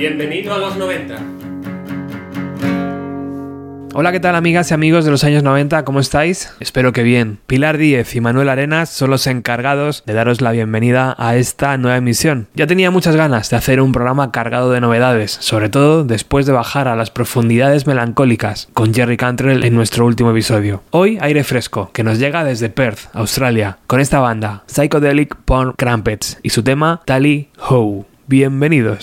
Bienvenido a los 90. Hola, ¿qué tal amigas y amigos de los años 90? ¿Cómo estáis? Espero que bien. Pilar Díez y Manuel Arenas son los encargados de daros la bienvenida a esta nueva emisión. Ya tenía muchas ganas de hacer un programa cargado de novedades, sobre todo después de bajar a las profundidades melancólicas con Jerry Cantrell en nuestro último episodio. Hoy aire fresco, que nos llega desde Perth, Australia, con esta banda, Psychedelic Porn Crampets, y su tema Tally Ho. Bienvenidos.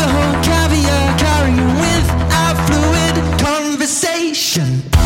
alcohol, caviar, carrying with a fluid conversation.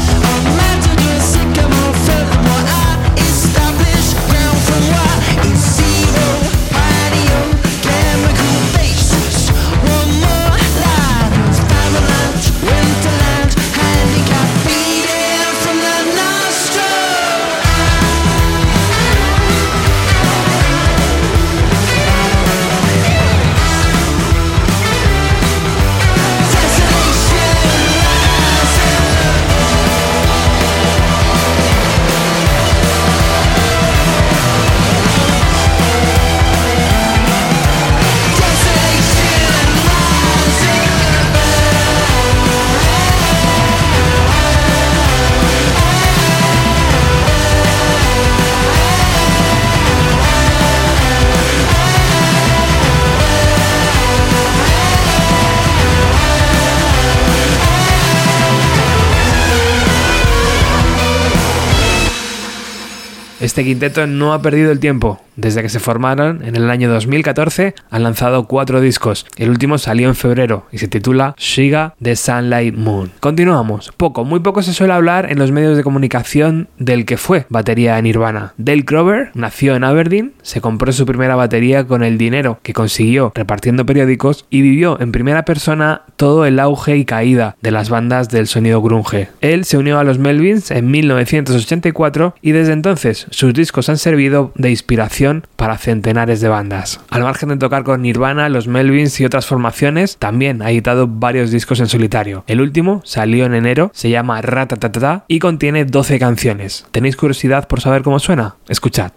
Este quinteto no ha perdido el tiempo. Desde que se formaron en el año 2014 han lanzado cuatro discos. El último salió en febrero y se titula Shiga The Sunlight Moon. Continuamos. Poco, muy poco se suele hablar en los medios de comunicación del que fue batería en Nirvana. Dale Crover nació en Aberdeen, se compró su primera batería con el dinero que consiguió repartiendo periódicos y vivió en primera persona todo el auge y caída de las bandas del sonido grunge. Él se unió a los Melvins en 1984 y desde entonces sus discos han servido de inspiración para centenares de bandas. Al margen de tocar con Nirvana, los Melvins y otras formaciones, también ha editado varios discos en solitario. El último salió en enero, se llama Ratatatata y contiene 12 canciones. ¿Tenéis curiosidad por saber cómo suena? Escuchad.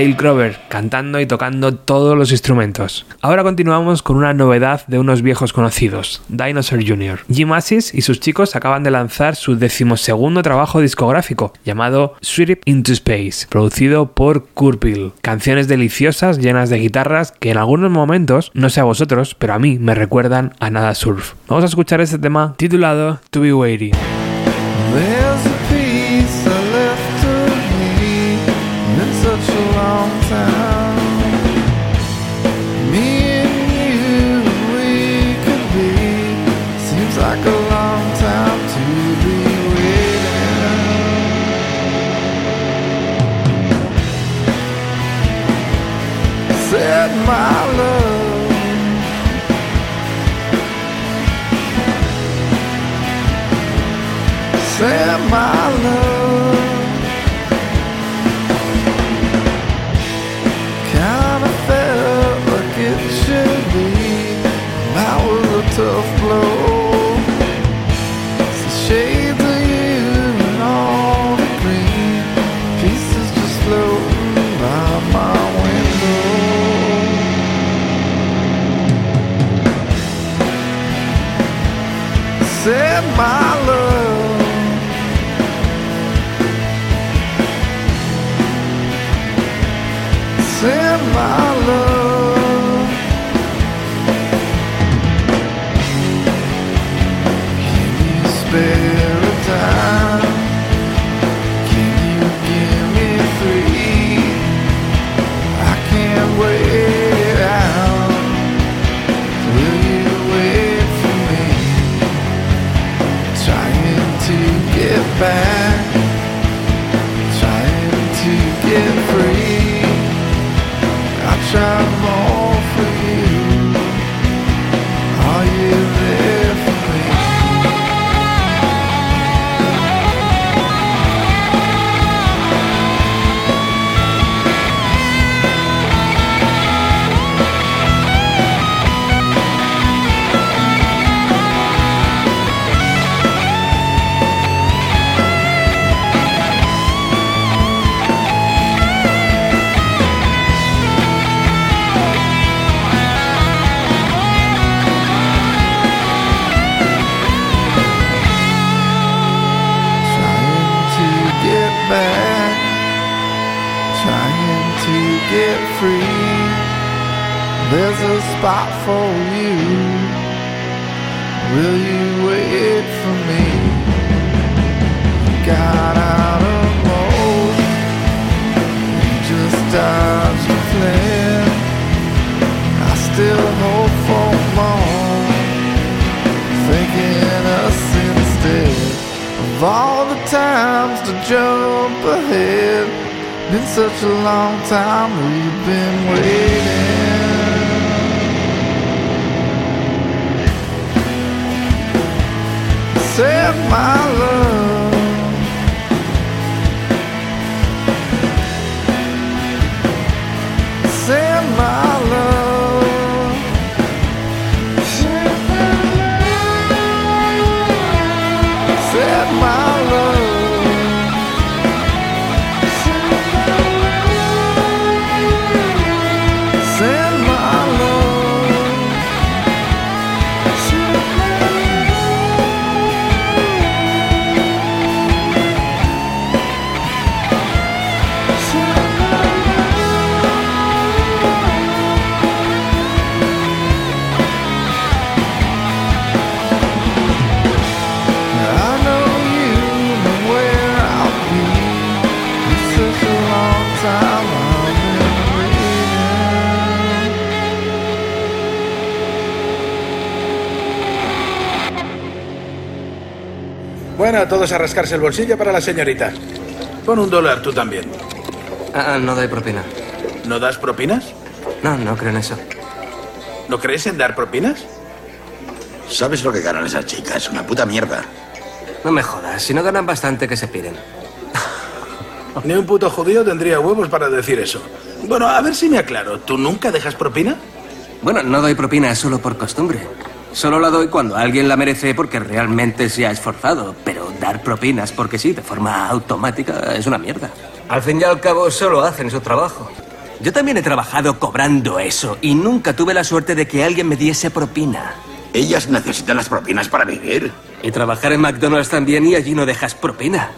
Dale Crover cantando y tocando todos los instrumentos. Ahora continuamos con una novedad de unos viejos conocidos, Dinosaur Jr. Jim Assis y sus chicos acaban de lanzar su decimosegundo trabajo discográfico llamado Sweep into Space, producido por Kurpil. Canciones deliciosas llenas de guitarras que en algunos momentos, no sé a vosotros, pero a mí me recuerdan a Nada Surf. Vamos a escuchar este tema titulado To Be Waiting. my love. Send my Of all the times to jump ahead, been such a long time we've been waiting. Save my love. Bueno, todos a rascarse el bolsillo para la señorita. Pon un dólar tú también. Ah, no doy propina. ¿No das propinas? No, no creo en eso. ¿No crees en dar propinas? ¿Sabes lo que ganan esas chicas? Es una puta mierda. No me jodas, si no ganan bastante, que se piden. Ni un puto judío tendría huevos para decir eso. Bueno, a ver si me aclaro. ¿Tú nunca dejas propina? Bueno, no doy propina solo por costumbre. Solo la doy cuando alguien la merece porque realmente se ha esforzado, pero dar propinas porque sí, de forma automática, es una mierda. Al fin y al cabo, solo hacen su trabajo. Yo también he trabajado cobrando eso y nunca tuve la suerte de que alguien me diese propina. Ellas necesitan las propinas para vivir. Y trabajar en McDonald's también y allí no dejas propina.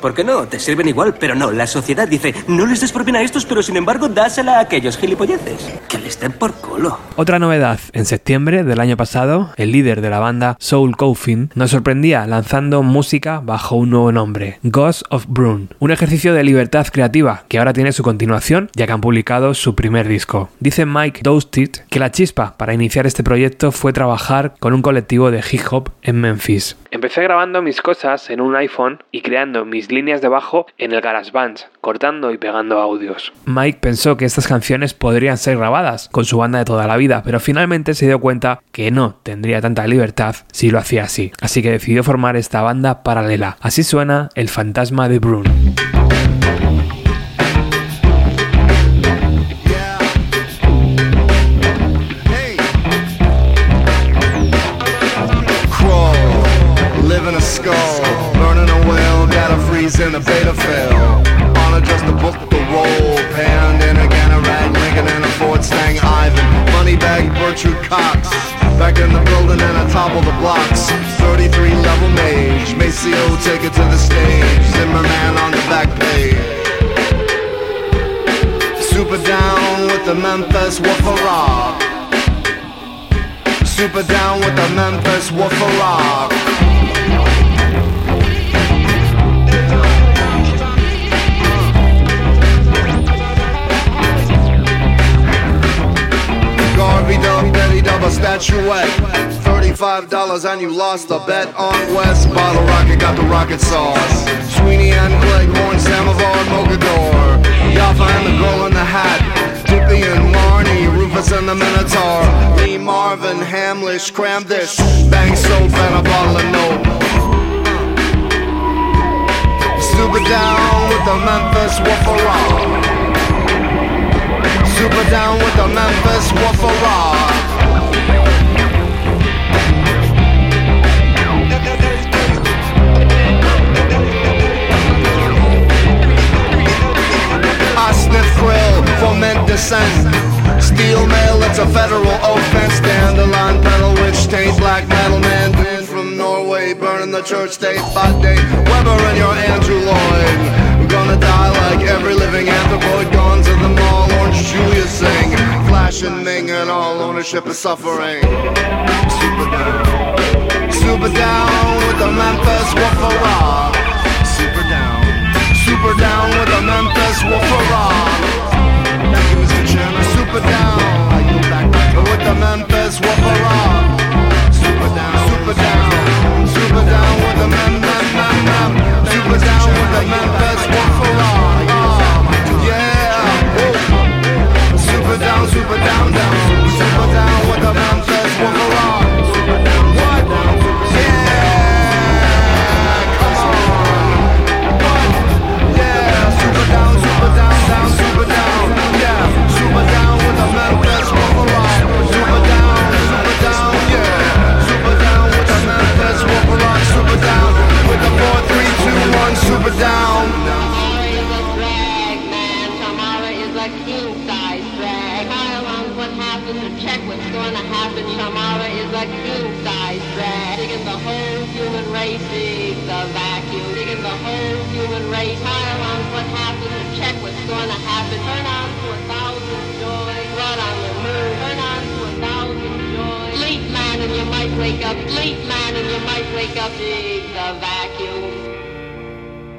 ¿Por qué no? Te sirven igual, pero no. La sociedad dice, no les des a estos, pero sin embargo dásela a aquellos gilipolleces. Que les den por culo. Otra novedad, en septiembre del año pasado, el líder de la banda Soul Coffin nos sorprendía lanzando música bajo un nuevo nombre, Ghost of Brune, un ejercicio de libertad creativa que ahora tiene su continuación ya que han publicado su primer disco. Dice Mike Dostit que la chispa para iniciar este proyecto fue trabajar con un colectivo de hip hop en Memphis. Empecé grabando mis cosas en un iPhone y creando mis líneas de bajo en el GarageBand, cortando y pegando audios. Mike pensó que estas canciones podrían ser grabadas con su banda de toda la vida, pero finalmente se dio cuenta que no tendría tanta libertad si lo hacía así, así que decidió formar esta banda paralela. Así suena El fantasma de Brune. In a beta fail. Book the role. Panned in again, a rag Lincoln and a Ford Stang Ivan. Moneybag Bertrude Cox. Back in the building and I topple the blocks. 33 level mage. Maceo take it to the stage. Zimmerman on the back page. Super down with the Memphis Woofer. Super down with the Memphis Woofer Dub, a statuette. $35 and you lost a bet on West. Bottle Rocket got the rocket sauce. Sweeney and Cleghorn, Samovar, Mogador. Yaffa and the girl in the hat. Dippy and Marnie, Rufus and the Minotaur. Lee Marvin, Hamlish, Cram this. Bang soap and a bottle of note. Super down with the Memphis Woofer Super down with the Memphis Woofer foment. Steel mail, it's a federal offense. Dandelion pedal, witch taint, black metal man. From Norway, burning the church state by day. Weber and your Andrew Lloyd. Gonna die like every living anthropoid. Gone to the mall, Orange Julia sing. Flash and Ming and all ownership is suffering. Super down. Super down with the Memphis Woofer Rock. Super down. Super down with the Memphis Woofer Rock. Super down. With the Memphis Woofer Rock. Super down. And you might wake up. Sleep, man, and you might wake up. Dig the vacuum.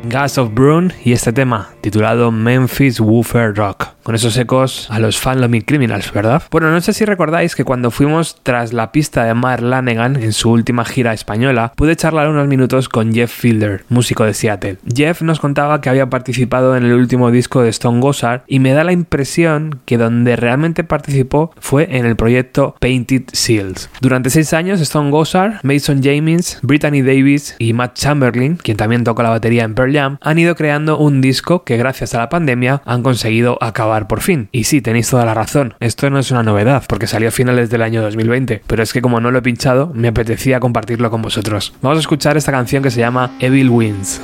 Gas of Brune y este tema titulado Memphis Woofer Rock. Con esos ecos a los Fanlomy Criminals, ¿verdad? Bueno, no sé si recordáis que cuando fuimos tras la pista de Mark Lanegan en su última gira española, pude charlar unos minutos con Jeff Fielder, músico de Seattle. Jeff nos contaba que había participado en el último disco de Stone Gossard y me da la impresión que donde realmente participó fue en el proyecto Painted Seals. Durante seis años, Stone Gossard, Mason James, Brittany Davis y Matt Chamberlain, quien también tocó la batería en Pearl Jam, han ido creando un disco que gracias a la pandemia han conseguido acabar por fin. Y sí, tenéis toda la razón, esto no es una novedad, porque salió a finales del año 2020, pero es que como no lo he pinchado, me apetecía compartirlo con vosotros. Vamos a escuchar esta canción que se llama Evil Winds.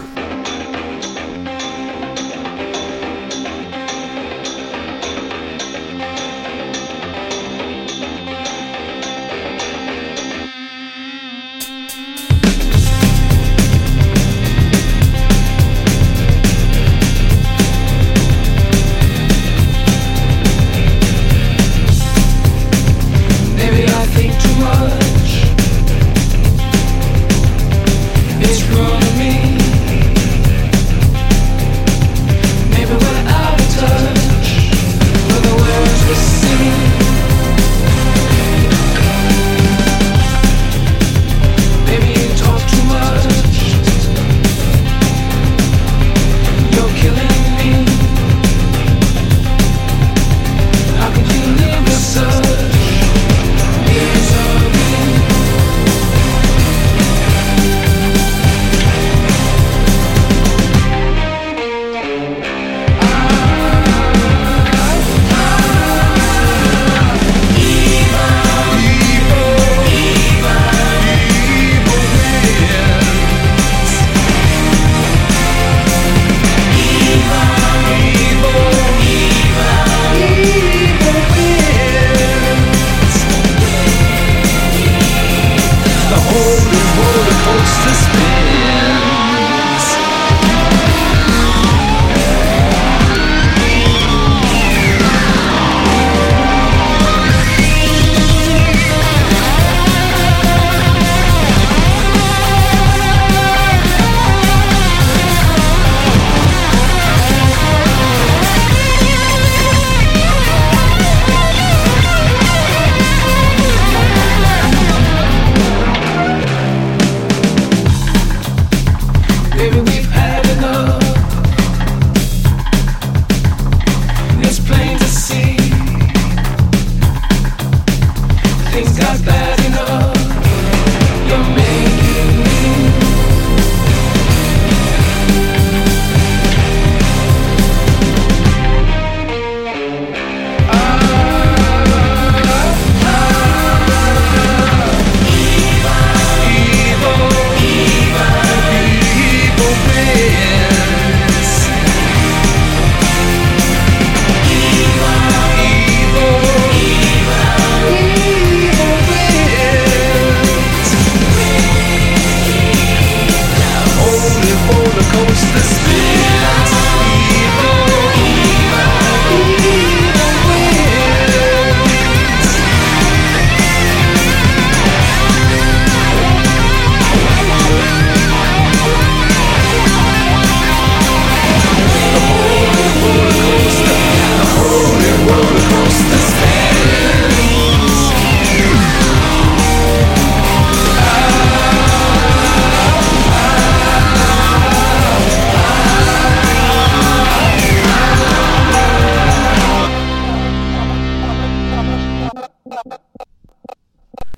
things got bad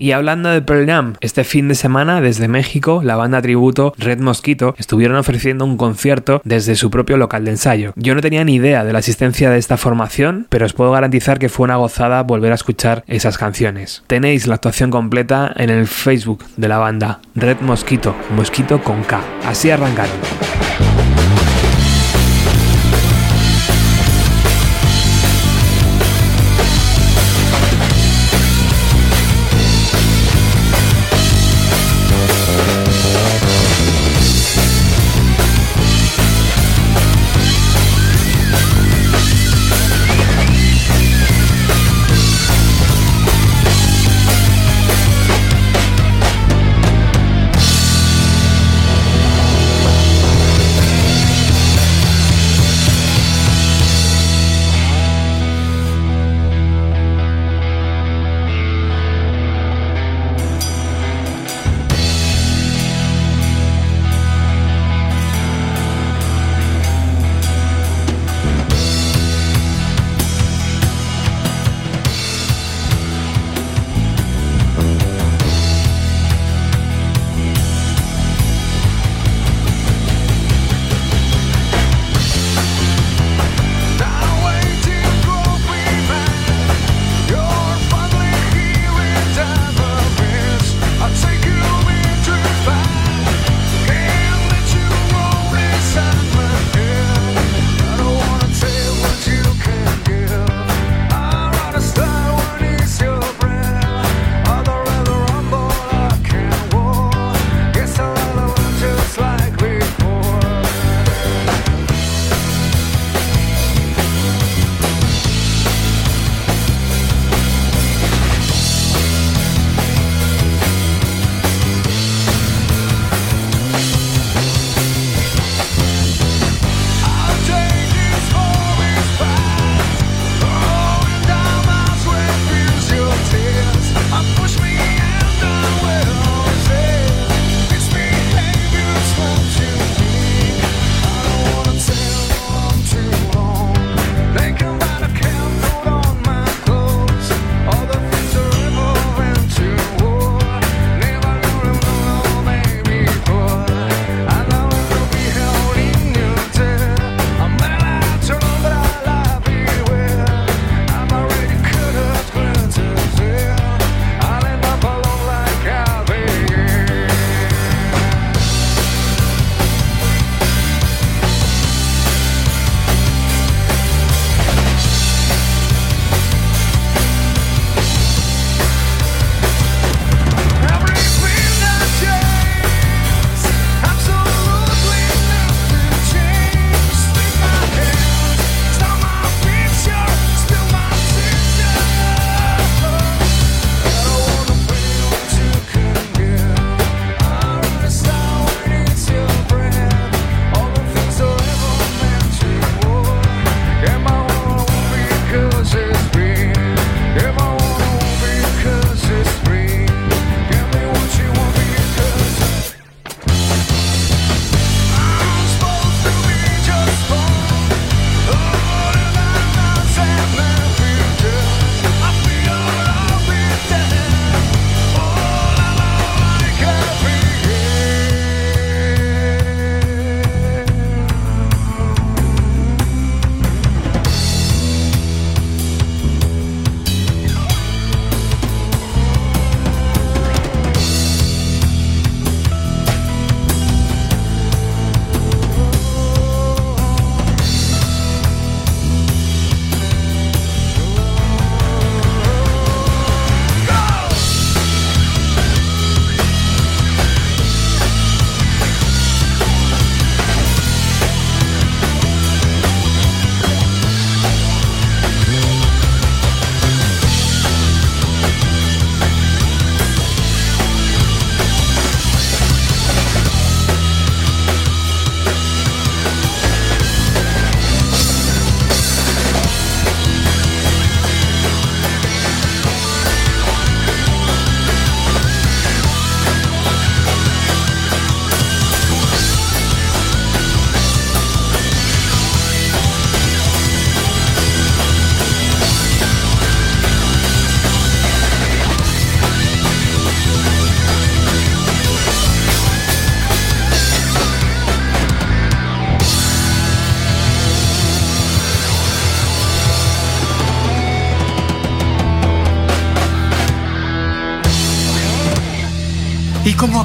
Y hablando de Pearl Jam, este fin de semana desde México, la banda tributo Red Mosquito estuvieron ofreciendo un concierto desde su propio local de ensayo. Yo no tenía ni idea de la existencia de esta formación, pero os puedo garantizar que fue una gozada volver a escuchar esas canciones. Tenéis la actuación completa en el Facebook de la banda Red Mosquito, Mosquito con K. Así arrancaron.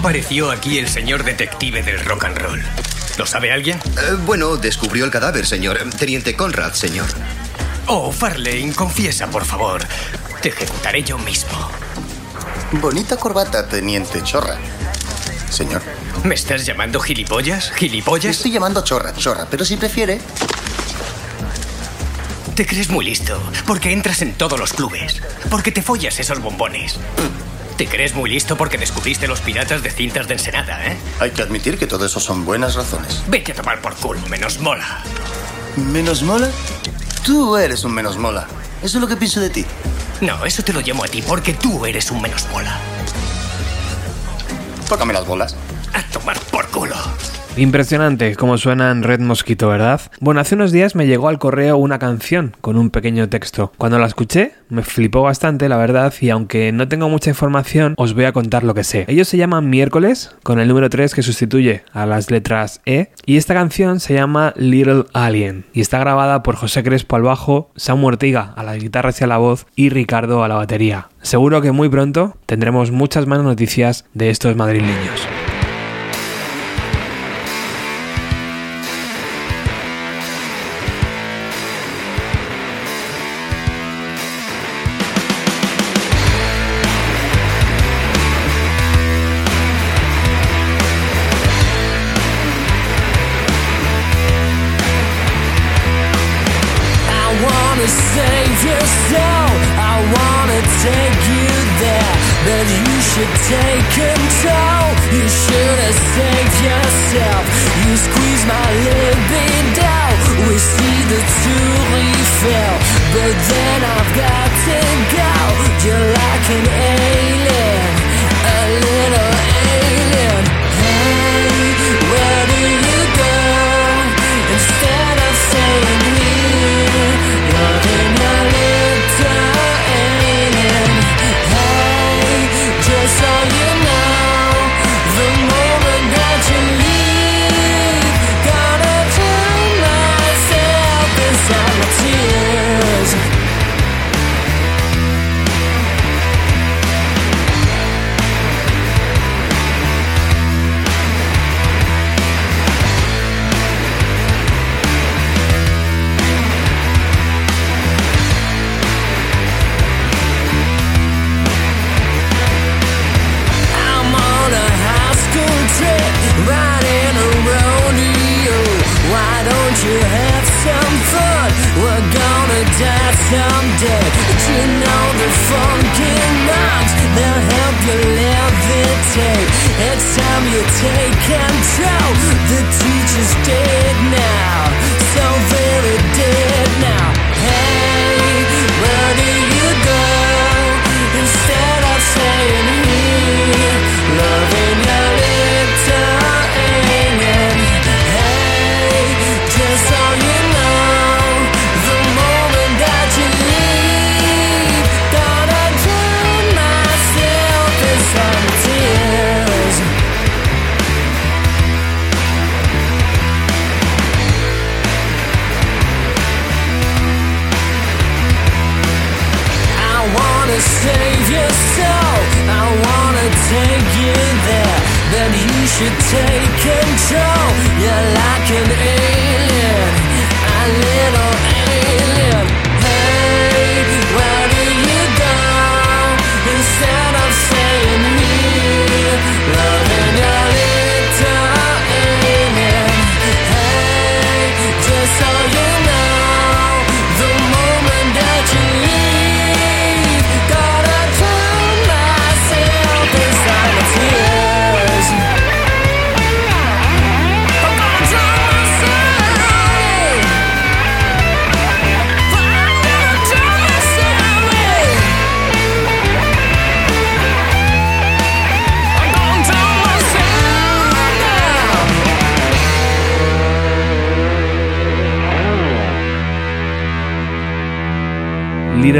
Apareció aquí el señor detective del rock and roll? ¿Lo sabe alguien? Eh, bueno, descubrió el cadáver, señor. Teniente Conrad, señor. Oh, Farlane, confiesa, por favor. Te ejecutaré yo mismo. Bonita corbata, teniente Chorra. Señor. ¿Me estás llamando gilipollas? ¿Gilipollas? Estoy llamando Chorra, Chorra, pero si prefiere. Te crees muy listo, porque entras en todos los clubes, porque te follas esos bombones. Te crees muy listo porque descubriste los piratas de cintas de Ensenada, ¿eh? Hay que admitir que todo eso son buenas razones. Vete a tomar por culo, menos mola. ¿Menos mola? Tú eres un menos mola. Eso es lo que pienso de ti. No, eso te lo llamo a ti porque tú eres un menos mola. Tócame las bolas. A tomar. Impresionante como suena en Red Mosquito, ¿verdad? Bueno, hace unos días me llegó al correo una canción con un pequeño texto. Cuando la escuché, me flipó bastante, la verdad, y aunque no tengo mucha información, os voy a contar lo que sé. Ellos se llaman Miércoles, con el número 3 que sustituye a las letras E, y esta canción se llama Little Alien, y está grabada por José Crespo al bajo, Samu Ortiga a las guitarras y a la voz, y Ricardo a la batería. Seguro que muy pronto tendremos muchas más noticias de estos madrileños.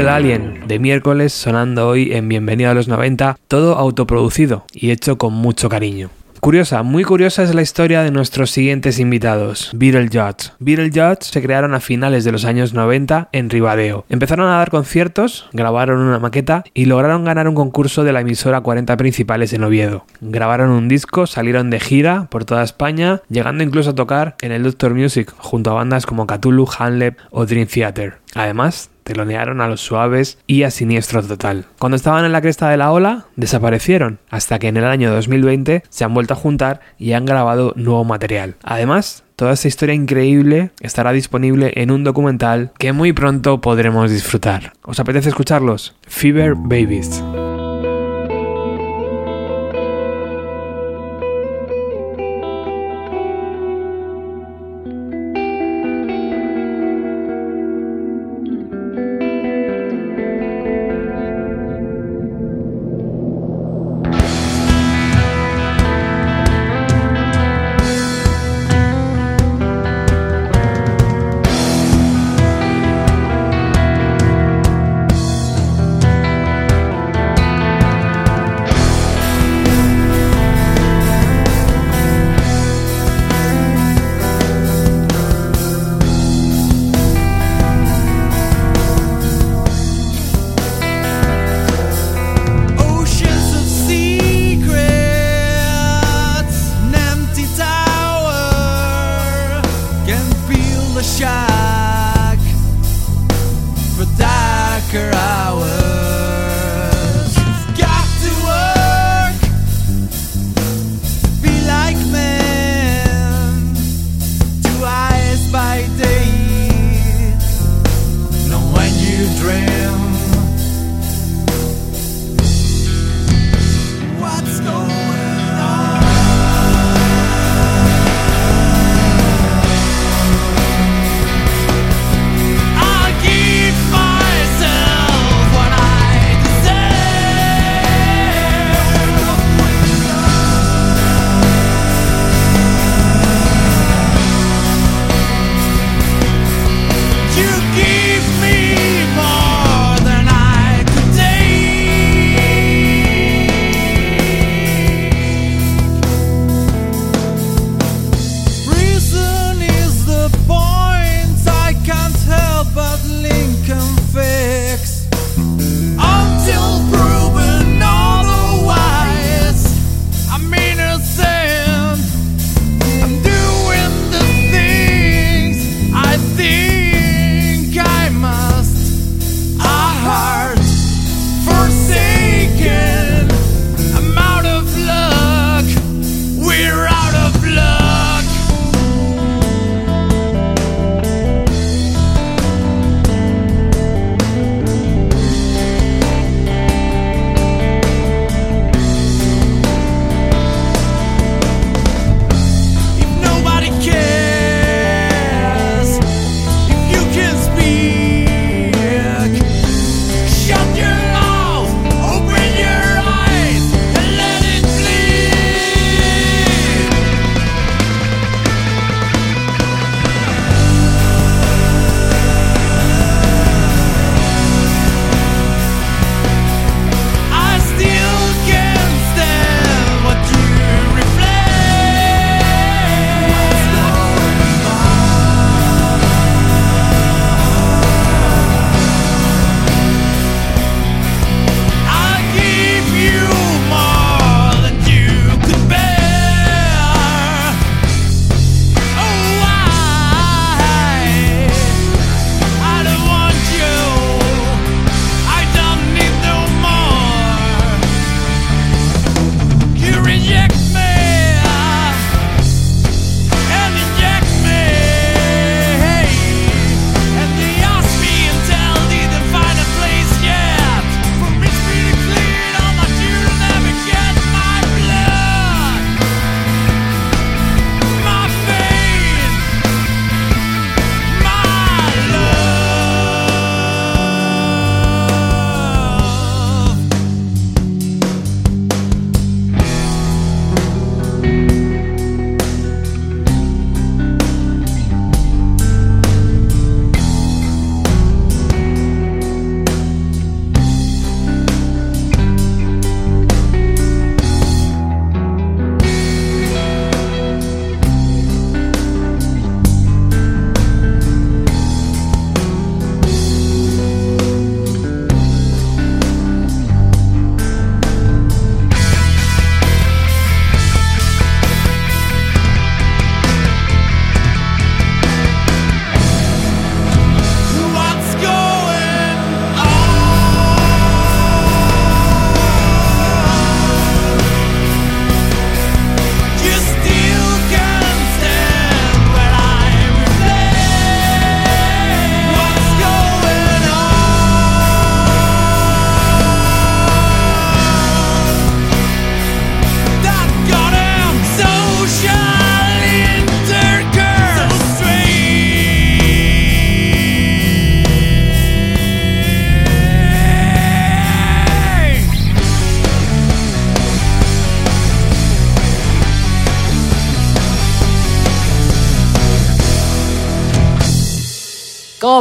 Alien de miércoles sonando hoy en Bienvenido a los 90, todo autoproducido y hecho con mucho cariño. Curiosa, muy curiosa es la historia de nuestros siguientes invitados, Beetlejuice. Beetlejuice se crearon a finales de los años 90 en Ribadeo. Empezaron a dar conciertos, grabaron una maqueta y lograron ganar un concurso de la emisora 40 principales en Oviedo. Grabaron un disco, salieron de gira por toda España, llegando incluso a tocar en el Doctor Music junto a bandas como Cthulhu, Hanlep o Dream Theater. Además, telonearon a los suaves y a siniestro total. Cuando estaban en la cresta de la ola, desaparecieron, hasta que en el año 2020 se han vuelto a juntar y han grabado nuevo material. Además, toda esta historia increíble estará disponible en un documental que muy pronto podremos disfrutar. ¿Os apetece escucharlos? Fever Babies.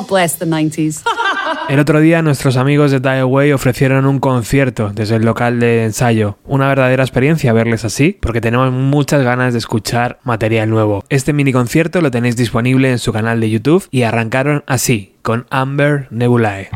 90s. El otro día nuestros amigos de Die Away ofrecieron un concierto desde el local de ensayo. Una verdadera experiencia verles así, porque tenemos muchas ganas de escuchar material nuevo. Este mini concierto lo tenéis disponible en su canal de YouTube y arrancaron así, con Amber Nebulae.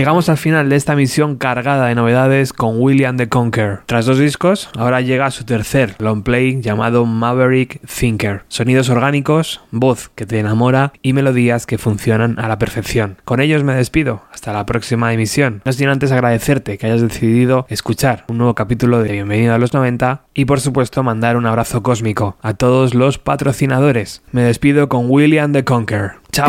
Llegamos al final de esta misión cargada de novedades con William the Conqueror. Tras dos discos, ahora llega su tercer long play llamado Maverick Thinker. Sonidos orgánicos, voz que te enamora y melodías que funcionan a la perfección. Con ellos me despido. Hasta la próxima emisión. No sin antes agradecerte que hayas decidido escuchar un nuevo capítulo de Bienvenido a los 90 y por supuesto mandar un abrazo cósmico a todos los patrocinadores. Me despido con William the Conqueror. Chao.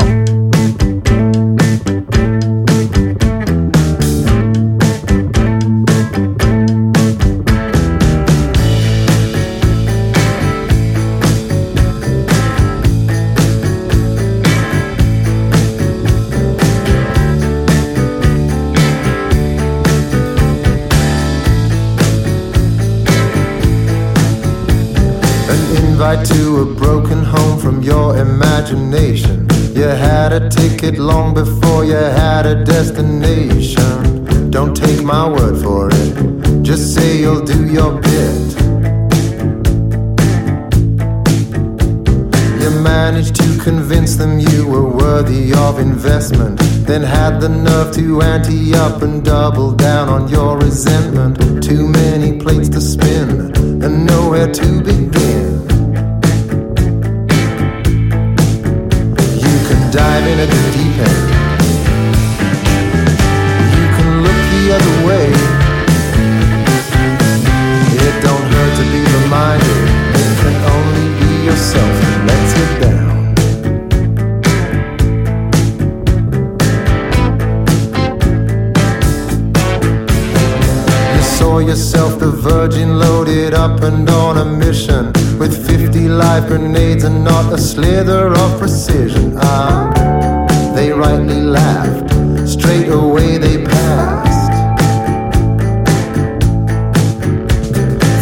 Imagination. You had a ticket long before you had a destination. Don't take my word for it, just say you'll do your bit. You managed to convince them you were worthy of investment. Then had the nerve to ante up and double down on your resentment. Too many plates to spin and nowhere to begin. Dive in at the deep end. You can look the other way. Up and on a mission with 50 live grenades and not a slither of precision. Ah, they rightly laughed, straight away they passed.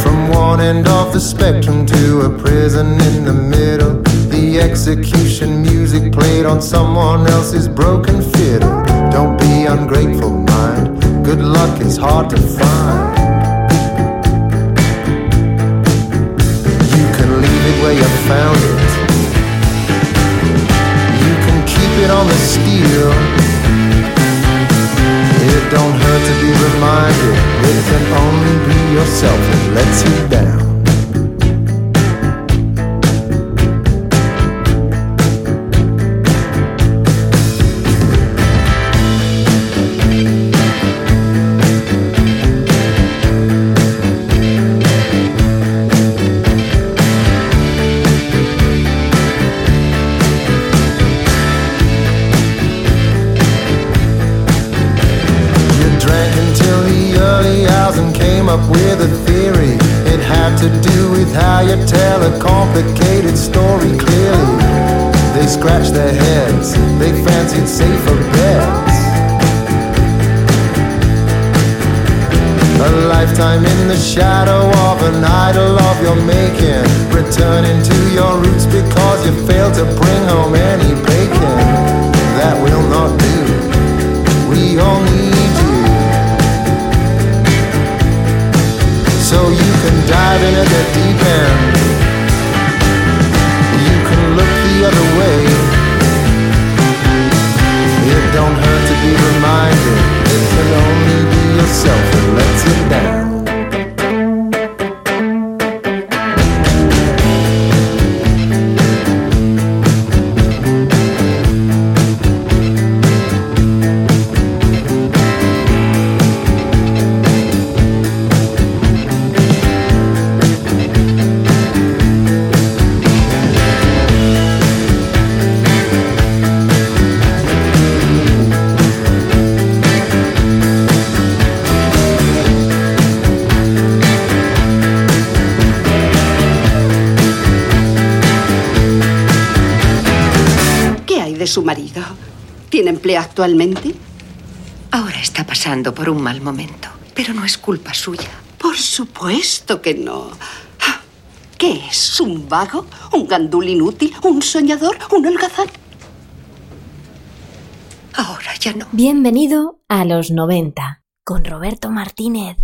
From one end of the spectrum to a prison in the middle, the execution music played on someone else's broken fiddle. Don't be ungrateful, mind. Good luck is hard to find. Where you found it. You can keep it on the steel. It don't hurt to be reminded. It can only be yourself that lets you down. Shadow of an idol of your making. Returning to your roots because you failed to bring home any bacon. That will not do. We all need you. so you can dive in at the deep end. You can look the other way. It don't hurt to be reminded. It can only be yourself that lets you down. Su marido? ¿Tiene empleo actualmente? Ahora está pasando por un mal momento, pero no es culpa suya. Por supuesto que no. ¿Qué es? ¿Un vago? ¿Un gandul inútil? ¿Un soñador? ¿Un holgazán? Ahora ya no. Bienvenido a los 90 con Roberto Martínez.